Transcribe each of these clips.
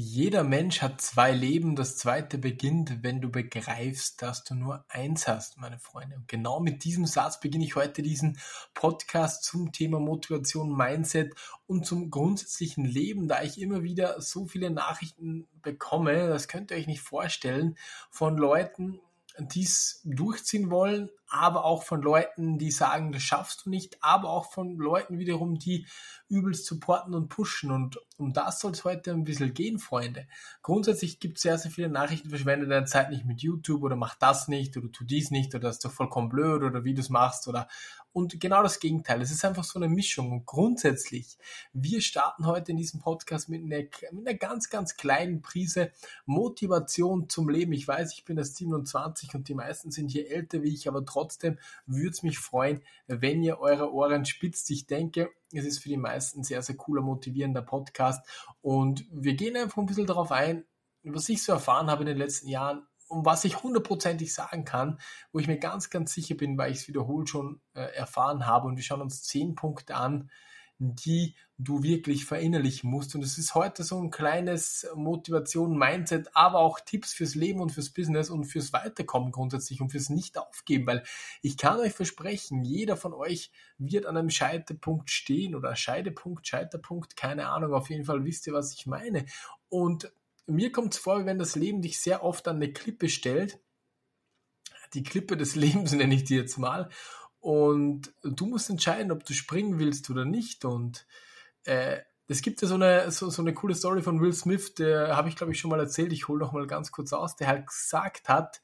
Jeder Mensch hat zwei Leben, das zweite beginnt, wenn du begreifst, dass du nur eins hast, meine Freunde. Und genau mit diesem Satz beginne ich heute diesen Podcast zum Thema Motivation, Mindset und zum grundsätzlichen Leben, da ich immer wieder so viele Nachrichten bekomme, das könnt ihr euch nicht vorstellen, von Leuten, dies durchziehen wollen, aber auch von Leuten, die sagen, das schaffst du nicht, aber auch von Leuten wiederum, die übelst supporten und pushen. Und um das soll es heute ein bisschen gehen, Freunde. Grundsätzlich gibt es sehr, sehr viele Nachrichten, verschwende deine Zeit nicht mit YouTube oder mach das nicht oder tu dies nicht oder das ist doch vollkommen blöd oder wie du es machst oder und genau das Gegenteil. Es ist einfach so eine Mischung. Und grundsätzlich, wir starten heute in diesem Podcast mit einer, mit einer ganz, ganz kleinen Prise Motivation zum Leben. Ich weiß, ich bin erst 27 und die meisten sind hier älter wie ich, aber trotzdem würde es mich freuen, wenn ihr eure Ohren spitzt. Ich denke, es ist für die meisten sehr, sehr cooler, motivierender Podcast. Und wir gehen einfach ein bisschen darauf ein, was ich so erfahren habe in den letzten Jahren, um was ich hundertprozentig sagen kann, wo ich mir ganz, ganz sicher bin, weil ich es wiederholt schon äh, erfahren habe. Und wir schauen uns zehn Punkte an, die du wirklich verinnerlichen musst. Und es ist heute so ein kleines Motivation, Mindset, aber auch Tipps fürs Leben und fürs Business und fürs Weiterkommen grundsätzlich und fürs Nicht-Aufgeben, weil ich kann euch versprechen, jeder von euch wird an einem Scheiterpunkt stehen oder Scheidepunkt, Scheiterpunkt, keine Ahnung, auf jeden Fall wisst ihr, was ich meine. Und mir kommt es vor, wenn das Leben dich sehr oft an eine Klippe stellt, die Klippe des Lebens nenne ich die jetzt mal, und du musst entscheiden, ob du springen willst oder nicht. Und äh, es gibt ja so eine, so, so eine coole Story von Will Smith, der habe ich glaube ich schon mal erzählt, ich hole noch mal ganz kurz aus, der halt gesagt hat,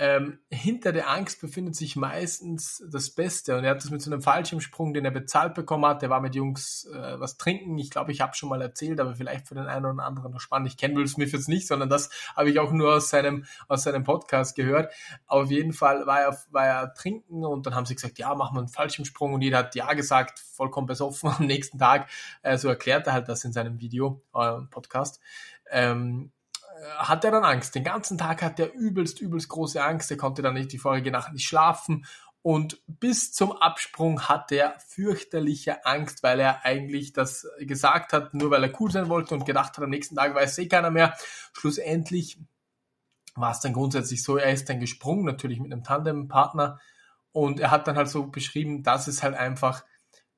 ähm, hinter der Angst befindet sich meistens das Beste. Und er hat das mit so einem Fallschirmsprung, den er bezahlt bekommen hat. Der war mit Jungs äh, was trinken. Ich glaube, ich habe schon mal erzählt, aber vielleicht für den einen oder anderen noch spannend. Ich kenne Will Smith jetzt nicht, sondern das habe ich auch nur aus seinem, aus seinem Podcast gehört. Auf jeden Fall war er, war er trinken und dann haben sie gesagt, ja, machen wir einen Fallschirmsprung. Und jeder hat ja gesagt, vollkommen besoffen am nächsten Tag. Äh, so erklärt er halt das in seinem Video, äh, Podcast. Ähm, hat er dann Angst. Den ganzen Tag hat er übelst, übelst große Angst. Er konnte dann nicht die vorige Nacht nicht schlafen. Und bis zum Absprung hat er fürchterliche Angst, weil er eigentlich das gesagt hat, nur weil er cool sein wollte und gedacht hat, am nächsten Tag weiß eh keiner mehr. Schlussendlich war es dann grundsätzlich so, er ist dann gesprungen, natürlich mit einem Tandempartner. Und er hat dann halt so beschrieben, dass es halt einfach,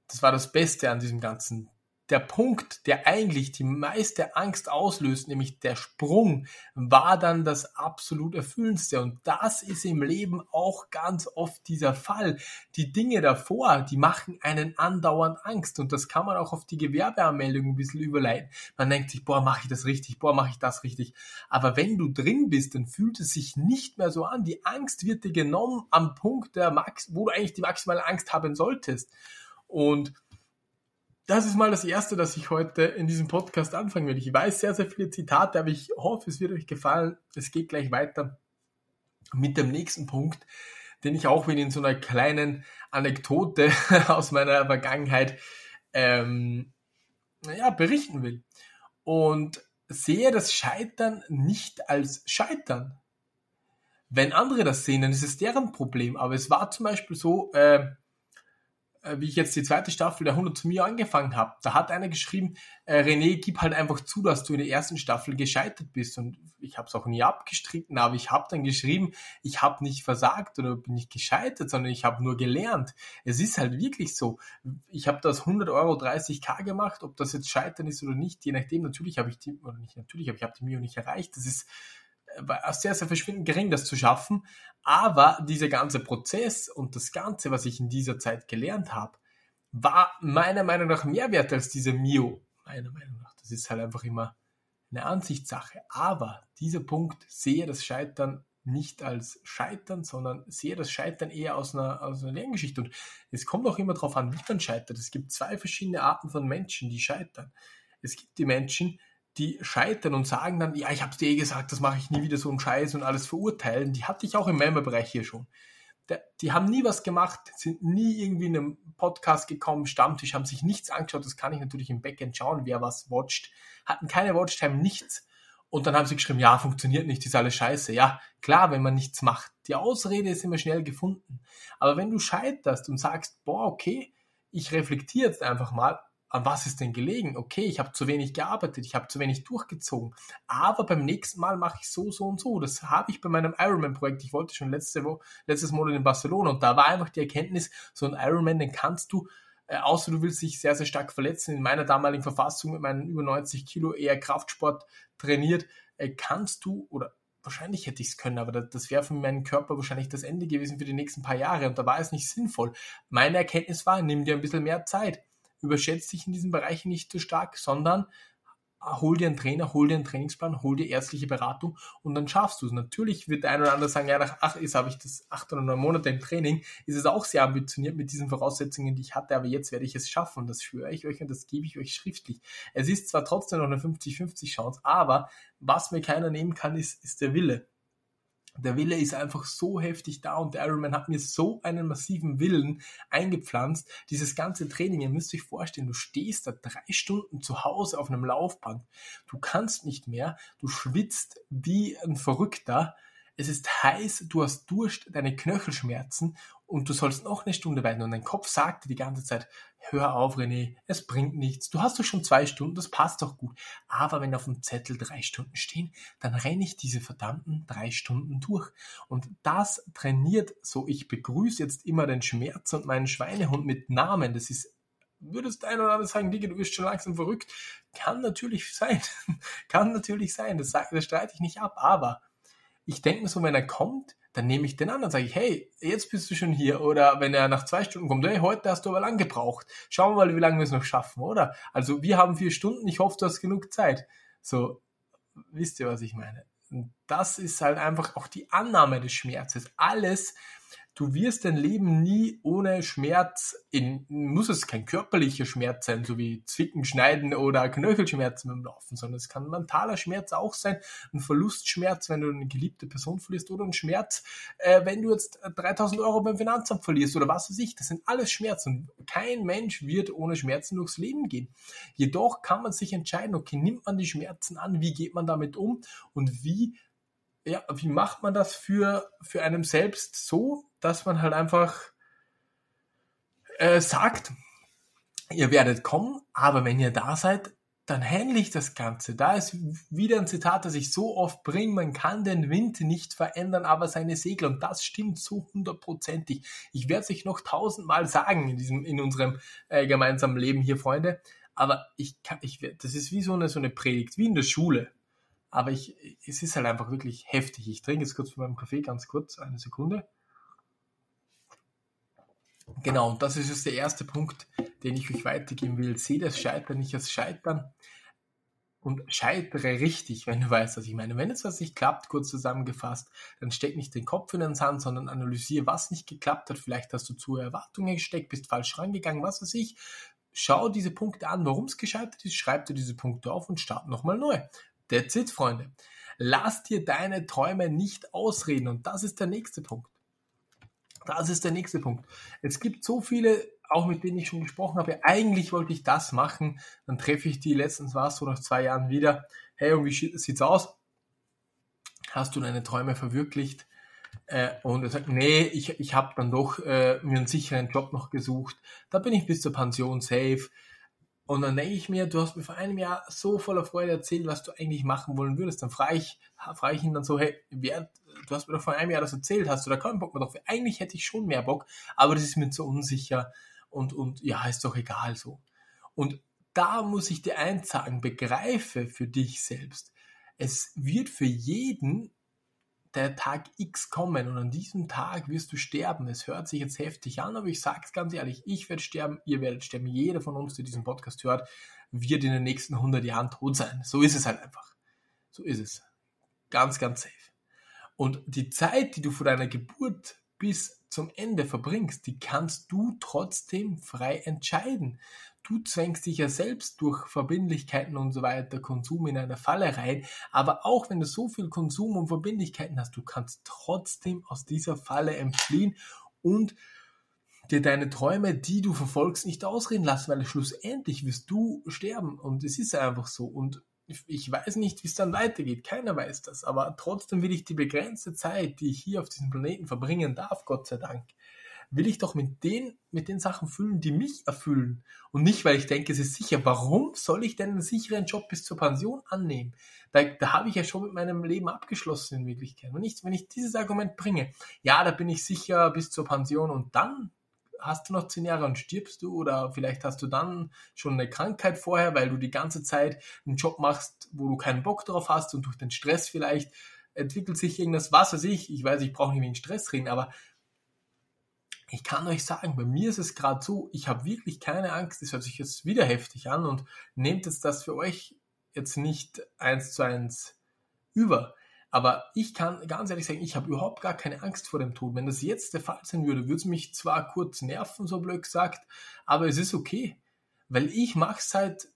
das war das Beste an diesem ganzen der Punkt, der eigentlich die meiste Angst auslöst, nämlich der Sprung, war dann das absolut erfüllendste. Und das ist im Leben auch ganz oft dieser Fall. Die Dinge davor, die machen einen andauernd Angst. Und das kann man auch auf die Gewerbeanmeldung ein bisschen überleiten. Man denkt sich, boah, mache ich das richtig, boah, mache ich das richtig. Aber wenn du drin bist, dann fühlt es sich nicht mehr so an. Die Angst wird dir genommen am Punkt, der Max, wo du eigentlich die maximale Angst haben solltest. Und das ist mal das Erste, das ich heute in diesem Podcast anfangen will. Ich weiß sehr, sehr viele Zitate, aber ich hoffe, es wird euch gefallen. Es geht gleich weiter mit dem nächsten Punkt, den ich auch wieder in so einer kleinen Anekdote aus meiner Vergangenheit ähm, ja, berichten will. Und sehe das Scheitern nicht als Scheitern. Wenn andere das sehen, dann ist es deren Problem. Aber es war zum Beispiel so, äh, wie ich jetzt die zweite Staffel der 100 zu mir angefangen habe, da hat einer geschrieben, äh, René, gib halt einfach zu, dass du in der ersten Staffel gescheitert bist. Und ich habe es auch nie abgestritten, aber ich habe dann geschrieben, ich habe nicht versagt oder bin nicht gescheitert, sondern ich habe nur gelernt. Es ist halt wirklich so. Ich habe das 100 Euro 30k gemacht, ob das jetzt Scheitern ist oder nicht, je nachdem. Natürlich habe ich die, oder nicht natürlich, aber ich habe die Mio nicht erreicht. Das ist sehr, sehr verschwindend gering, das zu schaffen. Aber dieser ganze Prozess und das Ganze, was ich in dieser Zeit gelernt habe, war meiner Meinung nach mehr wert als diese Mio. Meiner Meinung nach. Das ist halt einfach immer eine Ansichtssache. Aber dieser Punkt sehe das Scheitern nicht als Scheitern, sondern sehe das Scheitern eher aus einer, aus einer Lerngeschichte. Und es kommt auch immer darauf an, wie man scheitert. Es gibt zwei verschiedene Arten von Menschen, die scheitern. Es gibt die Menschen, die scheitern und sagen dann, ja, ich habe es dir eh gesagt, das mache ich nie wieder so einen Scheiß und alles verurteilen, die hatte ich auch im Member-Bereich hier schon. Die haben nie was gemacht, sind nie irgendwie in einem Podcast gekommen, Stammtisch, haben sich nichts angeschaut, das kann ich natürlich im Backend schauen, wer was watcht, hatten keine Watchtime, nichts. Und dann haben sie geschrieben, ja, funktioniert nicht, ist alles scheiße. Ja, klar, wenn man nichts macht. Die Ausrede ist immer schnell gefunden. Aber wenn du scheiterst und sagst, boah, okay, ich reflektiere jetzt einfach mal, an was ist denn gelegen? Okay, ich habe zu wenig gearbeitet, ich habe zu wenig durchgezogen, aber beim nächsten Mal mache ich so, so und so. Das habe ich bei meinem Ironman-Projekt. Ich wollte schon letzte Woche, letztes Monat in Barcelona und da war einfach die Erkenntnis, so ein Ironman, den kannst du äh, außer du willst dich sehr, sehr stark verletzen. In meiner damaligen Verfassung mit meinen über 90 Kilo eher Kraftsport trainiert, äh, kannst du oder wahrscheinlich hätte ich es können, aber das wäre für meinen Körper wahrscheinlich das Ende gewesen für die nächsten paar Jahre und da war es nicht sinnvoll. Meine Erkenntnis war, nimm dir ein bisschen mehr Zeit. Überschätze dich in diesen Bereichen nicht zu stark, sondern hol dir einen Trainer, hol dir einen Trainingsplan, hol dir ärztliche Beratung und dann schaffst du es. Natürlich wird der ein oder andere sagen, ja, nach acht, jetzt habe ich das acht oder neun Monate im Training, ist es auch sehr ambitioniert mit diesen Voraussetzungen, die ich hatte, aber jetzt werde ich es schaffen. Das schwöre ich euch und das gebe ich euch schriftlich. Es ist zwar trotzdem noch eine 50-50 Chance, aber was mir keiner nehmen kann, ist, ist der Wille der Wille ist einfach so heftig da und der Ironman hat mir so einen massiven Willen eingepflanzt. Dieses ganze Training, ihr müsst euch vorstellen, du stehst da drei Stunden zu Hause auf einem Laufband. Du kannst nicht mehr, du schwitzt wie ein Verrückter es ist heiß, du hast Durst, deine Knöchelschmerzen und du sollst noch eine Stunde weiter und dein Kopf sagt dir die ganze Zeit, hör auf René, es bringt nichts, du hast doch schon zwei Stunden, das passt doch gut. Aber wenn auf dem Zettel drei Stunden stehen, dann renne ich diese verdammten drei Stunden durch. Und das trainiert so, ich begrüße jetzt immer den Schmerz und meinen Schweinehund mit Namen, das ist würdest ein oder andere sagen, Digga, du wirst schon langsam verrückt. Kann natürlich sein. Kann natürlich sein. Das, das streite ich nicht ab. Aber ich denke mir so, wenn er kommt, dann nehme ich den an und sage ich, hey, jetzt bist du schon hier. Oder wenn er nach zwei Stunden kommt, hey, heute hast du aber lang gebraucht. Schauen wir mal, wie lange wir es noch schaffen, oder? Also wir haben vier Stunden, ich hoffe, du hast genug Zeit. So, wisst ihr, was ich meine? Und das ist halt einfach auch die Annahme des Schmerzes. Alles, du wirst dein Leben nie ohne Schmerz, in, muss es kein körperlicher Schmerz sein, so wie Zwicken, Schneiden oder Knöchelschmerzen beim Laufen, sondern es kann mentaler Schmerz auch sein, ein Verlustschmerz, wenn du eine geliebte Person verlierst oder ein Schmerz, äh, wenn du jetzt 3000 Euro beim Finanzamt verlierst oder was weiß ich, das sind alles Schmerzen. Kein Mensch wird ohne Schmerzen durchs Leben gehen. Jedoch kann man sich entscheiden, okay, nimmt man die Schmerzen an, wie geht man damit um und wie ja, wie macht man das für, für einem selbst so, dass man halt einfach äh, sagt, ihr werdet kommen, aber wenn ihr da seid, dann handle ich das Ganze. Da ist wieder ein Zitat, das ich so oft bringe, man kann den Wind nicht verändern, aber seine Segel. Und das stimmt so hundertprozentig. Ich werde es euch noch tausendmal sagen in diesem, in unserem äh, gemeinsamen Leben hier, Freunde. Aber ich kann, ich, das ist wie so eine, so eine Predigt, wie in der Schule. Aber ich, es ist halt einfach wirklich heftig. Ich trinke jetzt kurz von meinem Kaffee, ganz kurz, eine Sekunde. Genau, und das ist jetzt der erste Punkt, den ich euch weitergeben will. Sehe das Scheitern nicht als Scheitern und scheitere richtig, wenn du weißt, was ich meine. Wenn es was nicht klappt, kurz zusammengefasst, dann steck nicht den Kopf in den Sand, sondern analysiere, was nicht geklappt hat. Vielleicht hast du zu Erwartungen gesteckt, bist falsch rangegangen, was weiß ich. Schau diese Punkte an, warum es gescheitert ist, schreib dir diese Punkte auf und start nochmal neu. That's it, Freunde. Lass dir deine Träume nicht ausreden. Und das ist der nächste Punkt. Das ist der nächste Punkt. Es gibt so viele, auch mit denen ich schon gesprochen habe, eigentlich wollte ich das machen, dann treffe ich die, letztens war es so nach zwei Jahren wieder, hey, und wie sieht's aus? Hast du deine Träume verwirklicht? Äh, und er sagt, nee, ich, ich habe dann doch äh, mir einen sicheren Job noch gesucht, da bin ich bis zur Pension safe, und dann denke ich mir, du hast mir vor einem Jahr so voller Freude erzählt, was du eigentlich machen wollen würdest. Dann frage ich, frage ich ihn dann so, hey, wer, du hast mir doch vor einem Jahr das erzählt, hast du da keinen Bock mehr drauf? Eigentlich hätte ich schon mehr Bock, aber das ist mir zu unsicher und, und ja, ist doch egal so. Und da muss ich dir eins sagen, begreife für dich selbst. Es wird für jeden der Tag X kommen und an diesem Tag wirst du sterben. Es hört sich jetzt heftig an, aber ich sage es ganz ehrlich, ich werde sterben, ihr werdet sterben. Jeder von uns, der diesen Podcast hört, wird in den nächsten 100 Jahren tot sein. So ist es halt einfach. So ist es. Ganz, ganz safe. Und die Zeit, die du vor deiner Geburt bis zum Ende verbringst, die kannst du trotzdem frei entscheiden du zwängst dich ja selbst durch Verbindlichkeiten und so weiter, Konsum in eine Falle rein. Aber auch wenn du so viel Konsum und Verbindlichkeiten hast, du kannst trotzdem aus dieser Falle entfliehen und dir deine Träume, die du verfolgst, nicht ausreden lassen, weil schlussendlich wirst du sterben und es ist einfach so. Und ich weiß nicht, wie es dann weitergeht, keiner weiß das, aber trotzdem will ich die begrenzte Zeit, die ich hier auf diesem Planeten verbringen darf, Gott sei Dank, will ich doch mit den, mit den Sachen füllen, die mich erfüllen. Und nicht, weil ich denke, es ist sicher. Warum soll ich denn einen sicheren Job bis zur Pension annehmen? Da, da habe ich ja schon mit meinem Leben abgeschlossen in Wirklichkeit. Und nicht, wenn ich dieses Argument bringe, ja, da bin ich sicher bis zur Pension und dann hast du noch zehn Jahre und stirbst du oder vielleicht hast du dann schon eine Krankheit vorher, weil du die ganze Zeit einen Job machst, wo du keinen Bock drauf hast und durch den Stress vielleicht entwickelt sich irgendwas, was weiß ich, ich weiß, ich brauche nicht den Stress reden, aber ich kann euch sagen, bei mir ist es gerade so, ich habe wirklich keine Angst, das hört sich jetzt wieder heftig an und nehmt jetzt das für euch jetzt nicht eins zu eins über. Aber ich kann ganz ehrlich sagen, ich habe überhaupt gar keine Angst vor dem Tod. Wenn das jetzt der Fall sein würde, würde es mich zwar kurz nerven, so blöd gesagt, aber es ist okay. Weil ich mache seit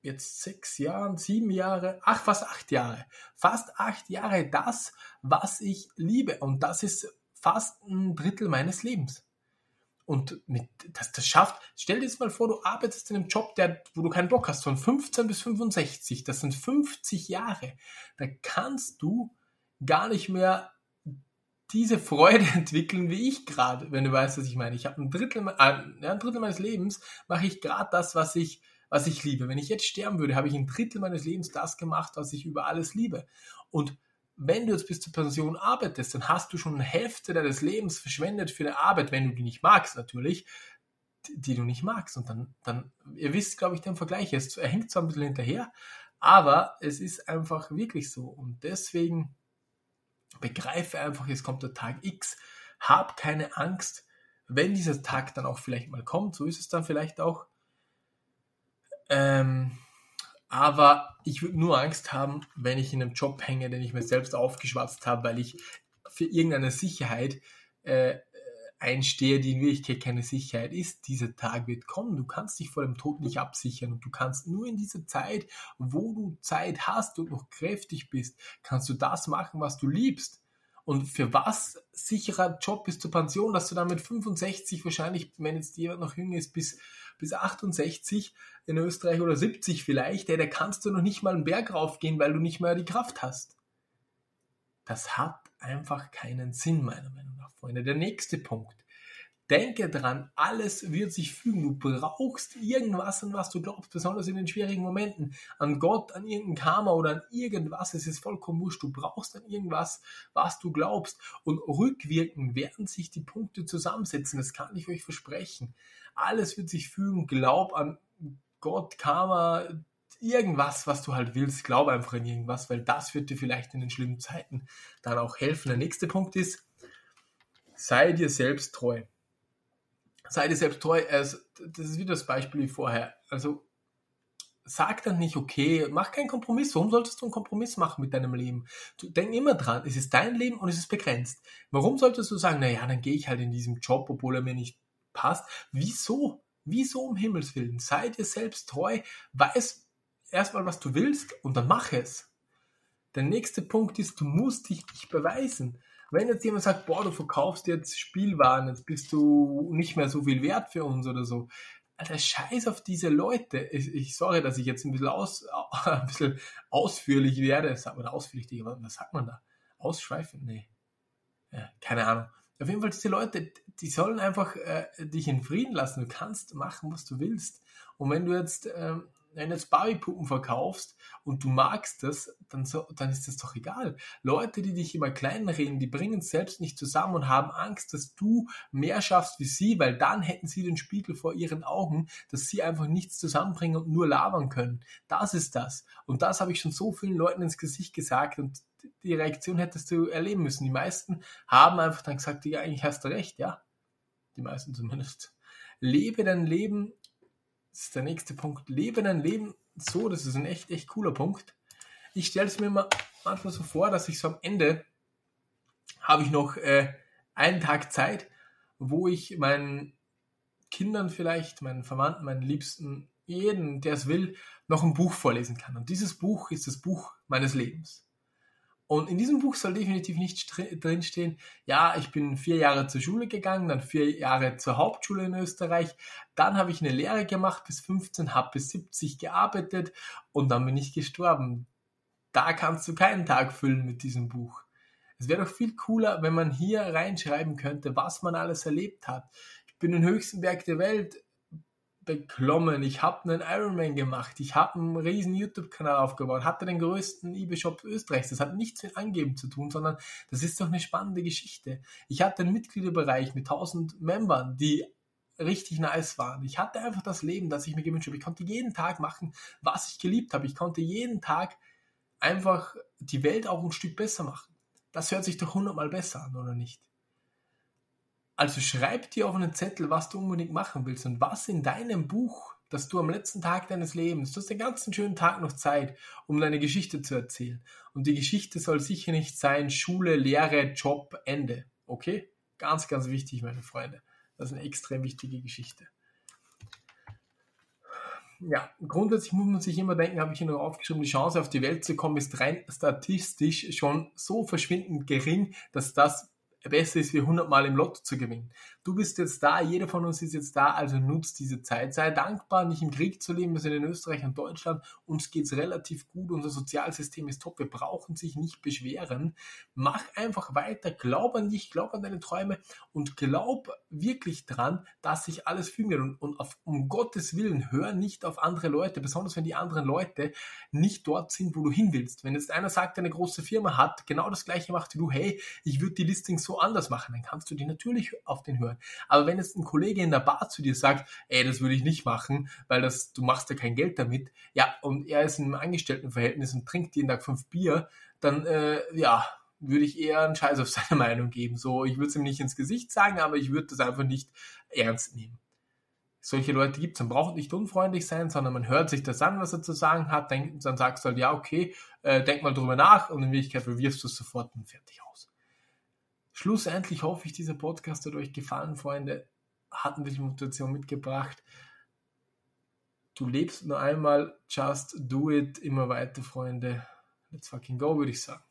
jetzt sechs Jahren, sieben Jahre, ach, fast acht Jahre, fast acht Jahre das, was ich liebe. Und das ist fast ein Drittel meines Lebens. Und mit, das, das schafft, stell dir jetzt mal vor, du arbeitest in einem Job, der, wo du keinen Bock hast, von 15 bis 65, das sind 50 Jahre. Da kannst du gar nicht mehr diese Freude entwickeln wie ich gerade, wenn du weißt, was ich meine. Ich habe ein Drittel, äh, ein Drittel meines Lebens mache ich gerade das, was ich, was ich liebe. Wenn ich jetzt sterben würde, habe ich ein Drittel meines Lebens das gemacht, was ich über alles liebe. Und wenn du jetzt bis zur Pension arbeitest, dann hast du schon eine Hälfte deines Lebens verschwendet für eine Arbeit, wenn du die nicht magst, natürlich, die, du nicht magst. Und dann, dann, ihr wisst, glaube ich, den Vergleich. Es, er hängt zwar ein bisschen hinterher, aber es ist einfach wirklich so. Und deswegen begreife einfach, es kommt der Tag X. Hab keine Angst, wenn dieser Tag dann auch vielleicht mal kommt. So ist es dann vielleicht auch. Ähm, aber ich würde nur Angst haben, wenn ich in einem Job hänge, den ich mir selbst aufgeschwatzt habe, weil ich für irgendeine Sicherheit äh, einstehe, die in Wirklichkeit keine Sicherheit ist. Dieser Tag wird kommen. Du kannst dich vor dem Tod nicht absichern und du kannst nur in dieser Zeit, wo du Zeit hast und noch kräftig bist, kannst du das machen, was du liebst. Und für was sicherer Job bis zur Pension, dass du dann mit 65 wahrscheinlich, wenn jetzt jemand noch jünger ist, bis bis 68 in Österreich oder 70 vielleicht, ey, da kannst du noch nicht mal einen Berg raufgehen, weil du nicht mehr die Kraft hast. Das hat einfach keinen Sinn, meiner Meinung nach, Freunde. Der nächste Punkt. Denke dran, alles wird sich fügen. Du brauchst irgendwas, an was du glaubst, besonders in den schwierigen Momenten. An Gott, an irgendein Karma oder an irgendwas. Es ist vollkommen wurscht. Du brauchst an irgendwas, was du glaubst. Und rückwirkend werden sich die Punkte zusammensetzen. Das kann ich euch versprechen. Alles wird sich fügen. Glaub an Gott, Karma, irgendwas, was du halt willst. Glaub einfach an irgendwas, weil das wird dir vielleicht in den schlimmen Zeiten dann auch helfen. Der nächste Punkt ist, sei dir selbst treu. Sei dir selbst treu. Das ist wieder das Beispiel wie vorher. Also sag dann nicht, okay, mach keinen Kompromiss. Warum solltest du einen Kompromiss machen mit deinem Leben? Du denk immer dran, es ist dein Leben und es ist begrenzt. Warum solltest du sagen, naja, dann gehe ich halt in diesem Job, obwohl er mir nicht passt. Wieso? Wieso um Himmels Willen? Sei dir selbst treu, weiß erstmal, was du willst und dann mach es. Der nächste Punkt ist, du musst dich nicht beweisen. Wenn jetzt jemand sagt, boah, du verkaufst jetzt Spielwaren, jetzt bist du nicht mehr so viel wert für uns oder so. Alter, scheiß auf diese Leute. Ich, ich sorry, dass ich jetzt ein bisschen, aus, ein bisschen ausführlich werde. Sagt man ausführlich, was sagt man da? Ausschweifend? Nee. Ja, keine Ahnung. Auf jeden Fall, diese Leute, die sollen einfach äh, dich in Frieden lassen. Du kannst machen, was du willst. Und wenn du jetzt, ähm, wenn du jetzt Barbie-Puppen verkaufst und du magst das, dann, so, dann ist das doch egal. Leute, die dich immer klein reden, die bringen es selbst nicht zusammen und haben Angst, dass du mehr schaffst wie sie, weil dann hätten sie den Spiegel vor ihren Augen, dass sie einfach nichts zusammenbringen und nur labern können. Das ist das. Und das habe ich schon so vielen Leuten ins Gesicht gesagt und die Reaktion hättest du erleben müssen. Die meisten haben einfach dann gesagt, ja, eigentlich hast du recht, ja. Die meisten zumindest. Lebe dein Leben, ist der nächste Punkt, lebe dein Leben so, das ist ein echt, echt cooler Punkt. Ich stelle es mir immer manchmal so vor, dass ich so am Ende habe ich noch äh, einen Tag Zeit, wo ich meinen Kindern vielleicht, meinen Verwandten, meinen Liebsten, jeden, der es will, noch ein Buch vorlesen kann. Und dieses Buch ist das Buch meines Lebens. Und in diesem Buch soll definitiv nicht drinstehen, ja, ich bin vier Jahre zur Schule gegangen, dann vier Jahre zur Hauptschule in Österreich, dann habe ich eine Lehre gemacht bis 15, habe bis 70 gearbeitet und dann bin ich gestorben. Da kannst du keinen Tag füllen mit diesem Buch. Es wäre doch viel cooler, wenn man hier reinschreiben könnte, was man alles erlebt hat. Ich bin den höchsten Berg der Welt beklommen. Ich habe einen Ironman gemacht. Ich habe einen riesen YouTube-Kanal aufgebaut. Hatte den größten eBay-Shop Österreichs. Das hat nichts mit Angeben zu tun, sondern das ist doch eine spannende Geschichte. Ich hatte einen Mitgliederbereich mit 1000 Membern, die richtig nice waren. Ich hatte einfach das Leben, das ich mir gewünscht habe. Ich konnte jeden Tag machen, was ich geliebt habe. Ich konnte jeden Tag einfach die Welt auch ein Stück besser machen. Das hört sich doch hundertmal besser an, oder nicht? Also schreib dir auf einen Zettel, was du unbedingt machen willst und was in deinem Buch, das du am letzten Tag deines Lebens, du hast den ganzen schönen Tag noch Zeit, um deine Geschichte zu erzählen. Und die Geschichte soll sicher nicht sein Schule, Lehre, Job, Ende. Okay? Ganz, ganz wichtig, meine Freunde. Das ist eine extrem wichtige Geschichte. Ja, grundsätzlich muss man sich immer denken, habe ich hier noch aufgeschrieben, die Chance auf die Welt zu kommen ist rein statistisch schon so verschwindend gering, dass das besser ist, wie 100 Mal im Lotto zu gewinnen. Du bist jetzt da, jeder von uns ist jetzt da, also nutzt diese Zeit. Sei dankbar, nicht im Krieg zu leben. Wir sind in Österreich und Deutschland. Uns geht es relativ gut. Unser Sozialsystem ist top. Wir brauchen sich nicht beschweren. Mach einfach weiter. Glaub an dich, glaub an deine Träume und glaub wirklich dran, dass sich alles fügen wird. Und, und auf, um Gottes Willen, hör nicht auf andere Leute, besonders wenn die anderen Leute nicht dort sind, wo du hin willst. Wenn jetzt einer sagt, eine große Firma hat genau das gleiche macht wie du, hey, ich würde die Listings so anders machen, dann kannst du die natürlich auf den hören. Aber wenn jetzt ein Kollege in der Bar zu dir sagt, ey, das würde ich nicht machen, weil das, du machst ja kein Geld damit, ja, und er ist in einem Angestelltenverhältnis und trinkt jeden Tag fünf Bier, dann, äh, ja, würde ich eher einen Scheiß auf seine Meinung geben. So, ich würde es ihm nicht ins Gesicht sagen, aber ich würde das einfach nicht ernst nehmen. Solche Leute gibt es. Man braucht nicht unfreundlich sein, sondern man hört sich das an, was er zu sagen hat, denk, dann sagst du halt, ja, okay, äh, denk mal drüber nach und in Wirklichkeit bewirfst du es sofort und fertig aus. Schlussendlich hoffe ich, dieser Podcast hat euch gefallen, Freunde. Hat ein bisschen Motivation mitgebracht. Du lebst nur einmal, just do it, immer weiter, Freunde. Let's fucking go, würde ich sagen.